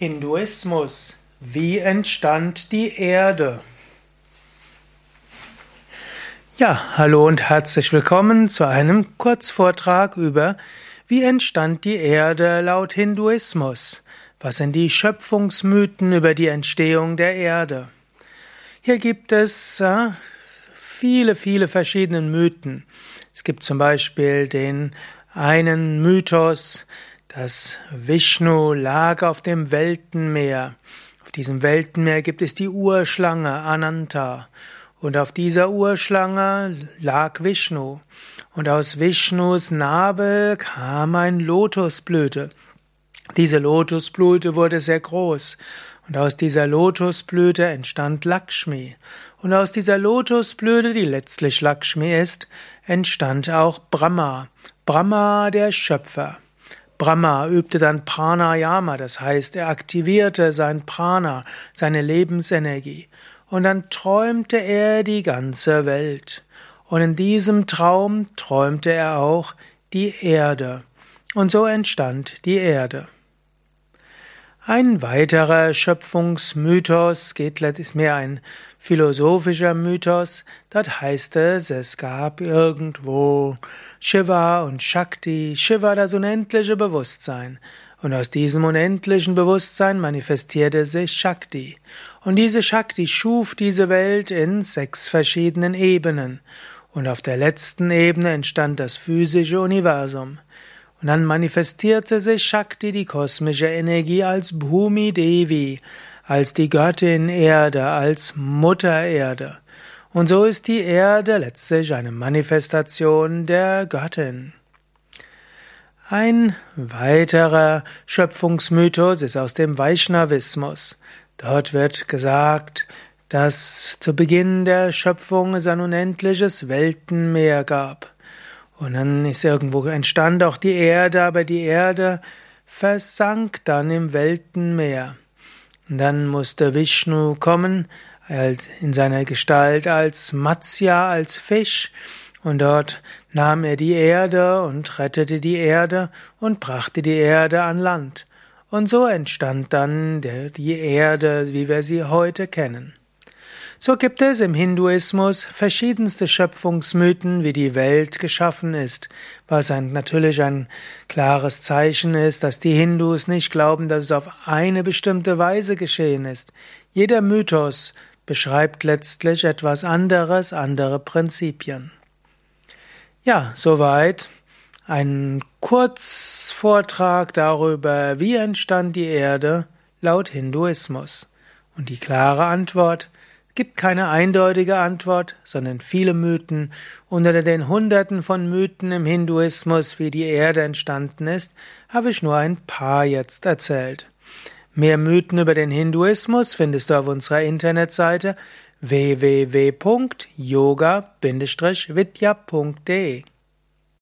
Hinduismus. Wie entstand die Erde? Ja, hallo und herzlich willkommen zu einem Kurzvortrag über Wie entstand die Erde laut Hinduismus? Was sind die Schöpfungsmythen über die Entstehung der Erde? Hier gibt es äh, viele, viele verschiedene Mythen. Es gibt zum Beispiel den einen Mythos, das Vishnu lag auf dem Weltenmeer. Auf diesem Weltenmeer gibt es die Urschlange Ananta. Und auf dieser Urschlange lag Vishnu. Und aus Vishnus Nabel kam ein Lotusblüte. Diese Lotusblüte wurde sehr groß. Und aus dieser Lotusblüte entstand Lakshmi. Und aus dieser Lotusblüte, die letztlich Lakshmi ist, entstand auch Brahma. Brahma, der Schöpfer. Brahma übte dann Pranayama, das heißt, er aktivierte sein Prana, seine Lebensenergie. Und dann träumte er die ganze Welt. Und in diesem Traum träumte er auch die Erde. Und so entstand die Erde. Ein weiterer Schöpfungsmythos geht, ist mehr ein philosophischer Mythos. Dort heißt es, es gab irgendwo Shiva und Shakti. Shiva das unendliche Bewusstsein. Und aus diesem unendlichen Bewusstsein manifestierte sich Shakti. Und diese Shakti schuf diese Welt in sechs verschiedenen Ebenen. Und auf der letzten Ebene entstand das physische Universum. Und dann manifestierte sich Shakti, die kosmische Energie, als Bhumi Devi, als die Göttin Erde, als Mutter Erde. Und so ist die Erde letztlich eine Manifestation der Göttin. Ein weiterer Schöpfungsmythos ist aus dem Vaishnavismus. Dort wird gesagt, dass zu Beginn der Schöpfung es ein unendliches Weltenmeer gab. Und dann ist irgendwo entstand auch die Erde, aber die Erde versank dann im Weltenmeer. Und dann musste Vishnu kommen, in seiner Gestalt als Matsya, als Fisch, und dort nahm er die Erde und rettete die Erde und brachte die Erde an Land. Und so entstand dann die Erde, wie wir sie heute kennen. So gibt es im Hinduismus verschiedenste Schöpfungsmythen, wie die Welt geschaffen ist, was ein, natürlich ein klares Zeichen ist, dass die Hindus nicht glauben, dass es auf eine bestimmte Weise geschehen ist. Jeder Mythos beschreibt letztlich etwas anderes, andere Prinzipien. Ja, soweit ein Kurzvortrag darüber, wie entstand die Erde laut Hinduismus. Und die klare Antwort, gibt keine eindeutige Antwort, sondern viele Mythen. Unter den Hunderten von Mythen im Hinduismus, wie die Erde entstanden ist, habe ich nur ein paar jetzt erzählt. Mehr Mythen über den Hinduismus findest du auf unserer Internetseite www.yoga-vidya.de